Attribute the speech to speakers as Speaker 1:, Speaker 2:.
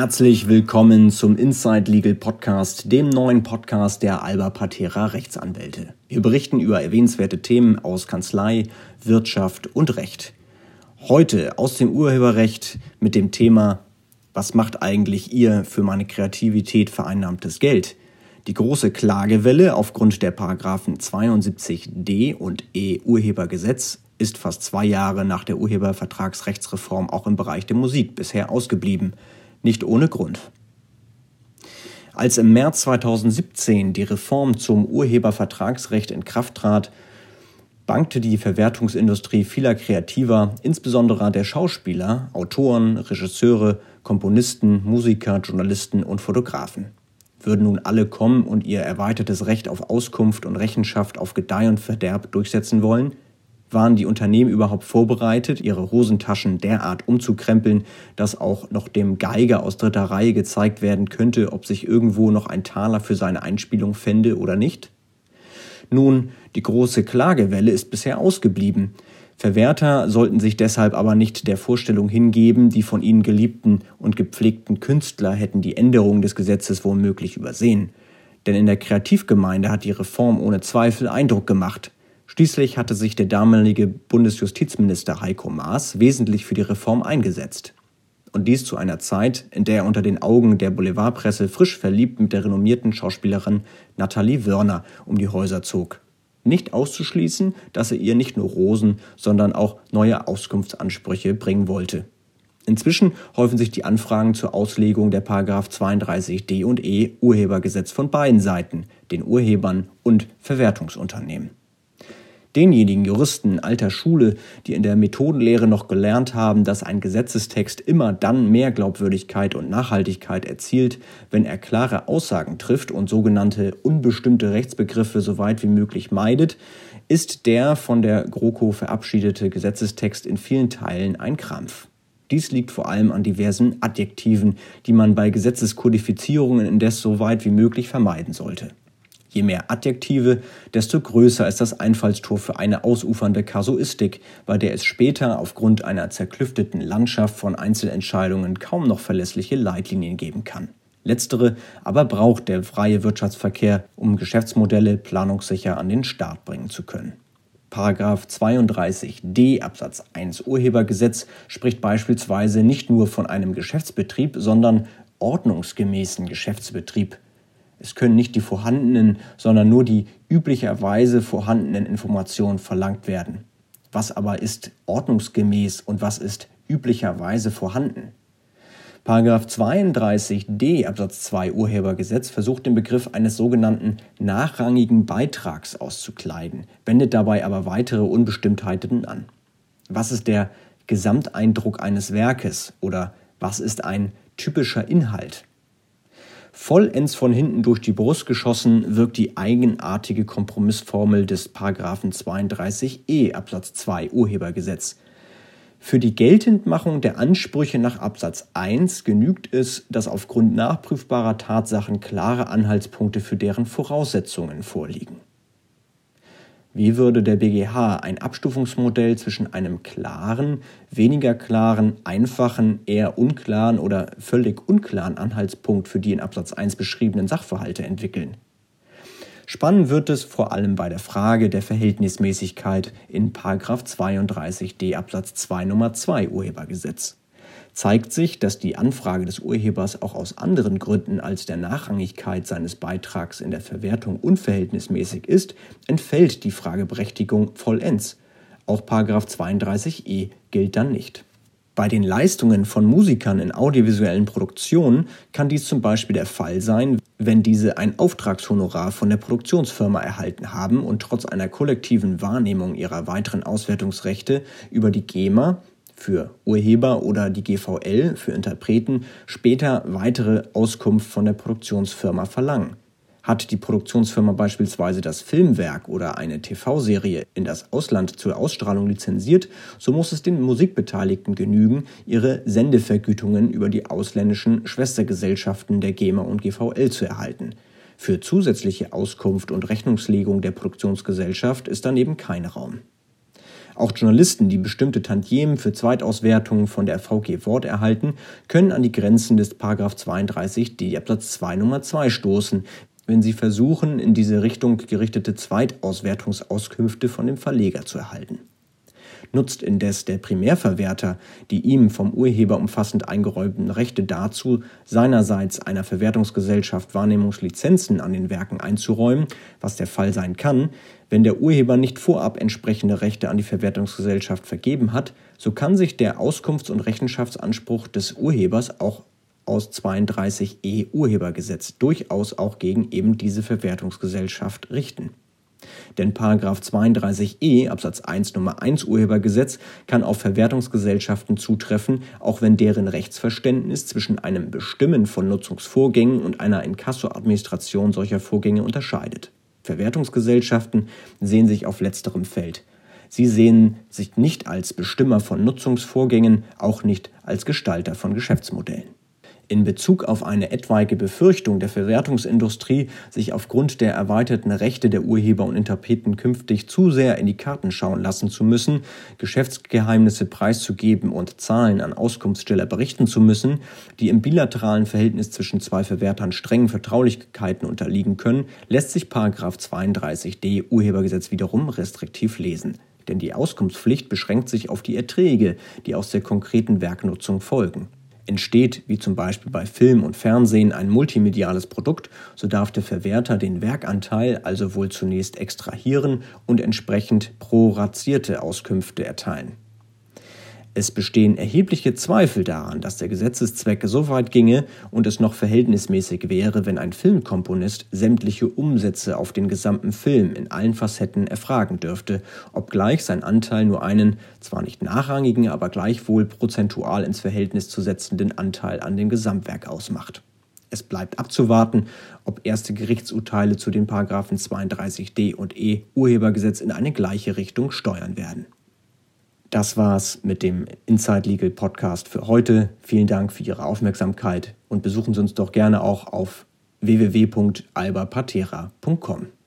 Speaker 1: Herzlich willkommen zum Inside Legal Podcast, dem neuen Podcast der Alba Patera Rechtsanwälte. Wir berichten über erwähnenswerte Themen aus Kanzlei, Wirtschaft und Recht. Heute aus dem Urheberrecht mit dem Thema Was macht eigentlich ihr für meine Kreativität vereinnahmtes Geld? Die große Klagewelle aufgrund der Paragraphen 72d und e Urhebergesetz ist fast zwei Jahre nach der Urhebervertragsrechtsreform auch im Bereich der Musik bisher ausgeblieben. Nicht ohne Grund. Als im März 2017 die Reform zum Urhebervertragsrecht in Kraft trat, bangte die Verwertungsindustrie vieler Kreativer, insbesondere der Schauspieler, Autoren, Regisseure, Komponisten, Musiker, Journalisten und Fotografen. Würden nun alle kommen und ihr erweitertes Recht auf Auskunft und Rechenschaft auf Gedeih und Verderb durchsetzen wollen? Waren die Unternehmen überhaupt vorbereitet, ihre Hosentaschen derart umzukrempeln, dass auch noch dem Geiger aus dritter Reihe gezeigt werden könnte, ob sich irgendwo noch ein Taler für seine Einspielung fände oder nicht? Nun, die große Klagewelle ist bisher ausgeblieben. Verwerter sollten sich deshalb aber nicht der Vorstellung hingeben, die von ihnen geliebten und gepflegten Künstler hätten die Änderung des Gesetzes womöglich übersehen. Denn in der Kreativgemeinde hat die Reform ohne Zweifel Eindruck gemacht. Schließlich hatte sich der damalige Bundesjustizminister Heiko Maas wesentlich für die Reform eingesetzt. Und dies zu einer Zeit, in der er unter den Augen der Boulevardpresse frisch verliebt mit der renommierten Schauspielerin Nathalie Wörner um die Häuser zog. Nicht auszuschließen, dass er ihr nicht nur Rosen, sondern auch neue Auskunftsansprüche bringen wollte. Inzwischen häufen sich die Anfragen zur Auslegung der 32d und e Urhebergesetz von beiden Seiten, den Urhebern und Verwertungsunternehmen denjenigen Juristen alter Schule, die in der Methodenlehre noch gelernt haben, dass ein Gesetzestext immer dann mehr Glaubwürdigkeit und Nachhaltigkeit erzielt, wenn er klare Aussagen trifft und sogenannte unbestimmte Rechtsbegriffe so weit wie möglich meidet, ist der von der GroKo verabschiedete Gesetzestext in vielen Teilen ein Krampf. Dies liegt vor allem an diversen Adjektiven, die man bei Gesetzeskodifizierungen indes so weit wie möglich vermeiden sollte. Je mehr Adjektive, desto größer ist das Einfallstor für eine ausufernde Kasuistik, bei der es später aufgrund einer zerklüfteten Landschaft von Einzelentscheidungen kaum noch verlässliche Leitlinien geben kann. Letztere aber braucht der freie Wirtschaftsverkehr, um Geschäftsmodelle planungssicher an den Start bringen zu können. Paragraph 32d Absatz 1 Urhebergesetz spricht beispielsweise nicht nur von einem Geschäftsbetrieb, sondern ordnungsgemäßen Geschäftsbetrieb es können nicht die vorhandenen, sondern nur die üblicherweise vorhandenen Informationen verlangt werden. Was aber ist ordnungsgemäß und was ist üblicherweise vorhanden? Paragraph 32d Absatz 2 Urhebergesetz versucht den Begriff eines sogenannten nachrangigen Beitrags auszukleiden, wendet dabei aber weitere Unbestimmtheiten an. Was ist der Gesamteindruck eines Werkes oder was ist ein typischer Inhalt? Vollends von hinten durch die Brust geschossen wirkt die eigenartige Kompromissformel des Paragraphen 32e Absatz 2 Urhebergesetz. Für die Geltendmachung der Ansprüche nach Absatz 1 genügt es, dass aufgrund nachprüfbarer Tatsachen klare Anhaltspunkte für deren Voraussetzungen vorliegen. Wie würde der BGH ein Abstufungsmodell zwischen einem klaren, weniger klaren, einfachen, eher unklaren oder völlig unklaren Anhaltspunkt für die in Absatz 1 beschriebenen Sachverhalte entwickeln? Spannend wird es vor allem bei der Frage der Verhältnismäßigkeit in 32d Absatz 2 Nummer 2 Urhebergesetz zeigt sich, dass die Anfrage des Urhebers auch aus anderen Gründen als der Nachrangigkeit seines Beitrags in der Verwertung unverhältnismäßig ist, entfällt die Frageberechtigung vollends. Auch 32e gilt dann nicht. Bei den Leistungen von Musikern in audiovisuellen Produktionen kann dies zum Beispiel der Fall sein, wenn diese ein Auftragshonorar von der Produktionsfirma erhalten haben und trotz einer kollektiven Wahrnehmung ihrer weiteren Auswertungsrechte über die GEMA für Urheber oder die GVL für Interpreten später weitere Auskunft von der Produktionsfirma verlangen. Hat die Produktionsfirma beispielsweise das Filmwerk oder eine TV-Serie in das Ausland zur Ausstrahlung lizenziert, so muss es den Musikbeteiligten genügen, ihre Sendevergütungen über die ausländischen Schwestergesellschaften der GEMA und GVL zu erhalten. Für zusätzliche Auskunft und Rechnungslegung der Produktionsgesellschaft ist daneben kein Raum. Auch Journalisten, die bestimmte Tantiemen für Zweitauswertungen von der VG Wort erhalten, können an die Grenzen des 32d Absatz 2 Nummer 2 stoßen, wenn sie versuchen, in diese Richtung gerichtete Zweitauswertungsauskünfte von dem Verleger zu erhalten. Nutzt indes der Primärverwerter die ihm vom Urheber umfassend eingeräumten Rechte dazu, seinerseits einer Verwertungsgesellschaft Wahrnehmungslizenzen an den Werken einzuräumen, was der Fall sein kann, wenn der Urheber nicht vorab entsprechende Rechte an die Verwertungsgesellschaft vergeben hat, so kann sich der Auskunfts- und Rechenschaftsanspruch des Urhebers auch aus 32e Urhebergesetz durchaus auch gegen eben diese Verwertungsgesellschaft richten. Denn 32e Absatz 1 Nummer 1 Urhebergesetz kann auf Verwertungsgesellschaften zutreffen, auch wenn deren Rechtsverständnis zwischen einem Bestimmen von Nutzungsvorgängen und einer Inkassoadministration solcher Vorgänge unterscheidet. Verwertungsgesellschaften sehen sich auf letzterem Feld. Sie sehen sich nicht als Bestimmer von Nutzungsvorgängen, auch nicht als Gestalter von Geschäftsmodellen in Bezug auf eine etwaige Befürchtung der Verwertungsindustrie, sich aufgrund der erweiterten Rechte der Urheber und Interpreten künftig zu sehr in die Karten schauen lassen zu müssen, Geschäftsgeheimnisse preiszugeben und Zahlen an Auskunftssteller berichten zu müssen, die im bilateralen Verhältnis zwischen zwei Verwertern strengen Vertraulichkeiten unterliegen können, lässt sich 32d Urhebergesetz wiederum restriktiv lesen. Denn die Auskunftspflicht beschränkt sich auf die Erträge, die aus der konkreten Werknutzung folgen. Entsteht, wie zum Beispiel bei Film und Fernsehen, ein multimediales Produkt, so darf der Verwerter den Werkanteil also wohl zunächst extrahieren und entsprechend proratierte Auskünfte erteilen. Es bestehen erhebliche Zweifel daran, dass der Gesetzeszweck so weit ginge und es noch verhältnismäßig wäre, wenn ein Filmkomponist sämtliche Umsätze auf den gesamten Film in allen Facetten erfragen dürfte, obgleich sein Anteil nur einen, zwar nicht nachrangigen, aber gleichwohl prozentual ins Verhältnis zu setzenden Anteil an dem Gesamtwerk ausmacht. Es bleibt abzuwarten, ob erste Gerichtsurteile zu den Paragraphen 32d und e Urhebergesetz in eine gleiche Richtung steuern werden. Das war's mit dem Inside Legal Podcast für heute. Vielen Dank für Ihre Aufmerksamkeit und besuchen Sie uns doch gerne auch auf www.albapatera.com.